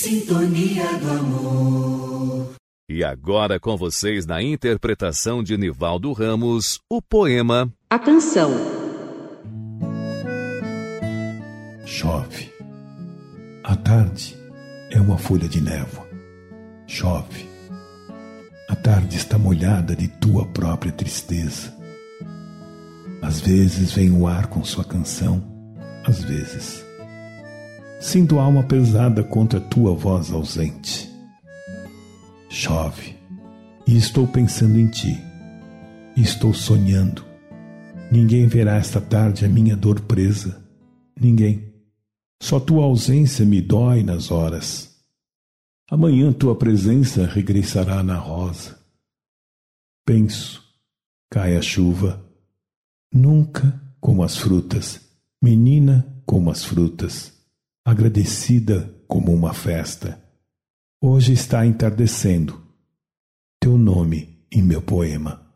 Sintonia do amor. E agora com vocês na interpretação de Nivaldo Ramos, o poema A Canção. Chove. A tarde é uma folha de névoa. Chove. A tarde está molhada de tua própria tristeza. Às vezes vem o ar com sua canção, às vezes Sinto a alma pesada contra tua voz ausente. Chove, e estou pensando em ti, estou sonhando. Ninguém verá esta tarde a minha dor presa. Ninguém. Só tua ausência me dói nas horas. Amanhã tua presença regressará na rosa. Penso, cai a chuva, nunca como as frutas, menina como as frutas agradecida como uma festa. Hoje está entardecendo. Teu nome em meu poema.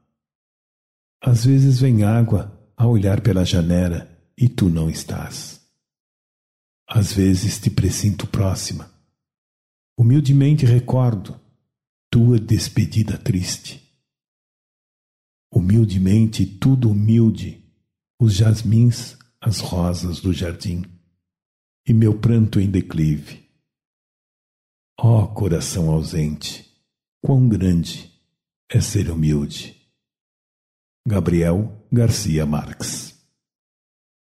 Às vezes vem água a olhar pela janela e tu não estás. Às vezes te presinto próxima. Humildemente recordo tua despedida triste. Humildemente tudo humilde, os jasmins, as rosas do jardim e meu pranto em declive. Ó oh, coração ausente, quão grande é ser humilde. Gabriel Garcia Marques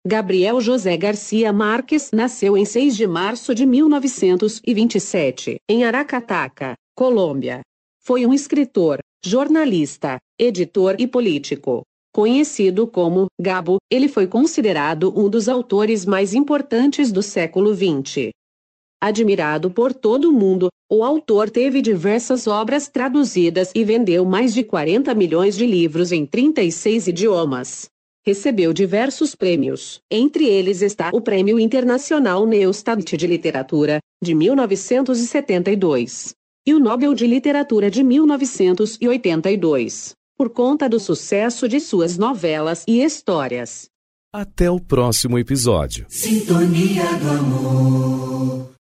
Gabriel José Garcia Marques nasceu em 6 de março de 1927, em Aracataca, Colômbia. Foi um escritor, jornalista, editor e político. Conhecido como Gabo, ele foi considerado um dos autores mais importantes do século XX. Admirado por todo o mundo, o autor teve diversas obras traduzidas e vendeu mais de 40 milhões de livros em 36 idiomas. Recebeu diversos prêmios, entre eles está o Prêmio Internacional Neustadt de Literatura, de 1972, e o Nobel de Literatura de 1982 por conta do sucesso de suas novelas e histórias. Até o próximo episódio. Sintonia do amor.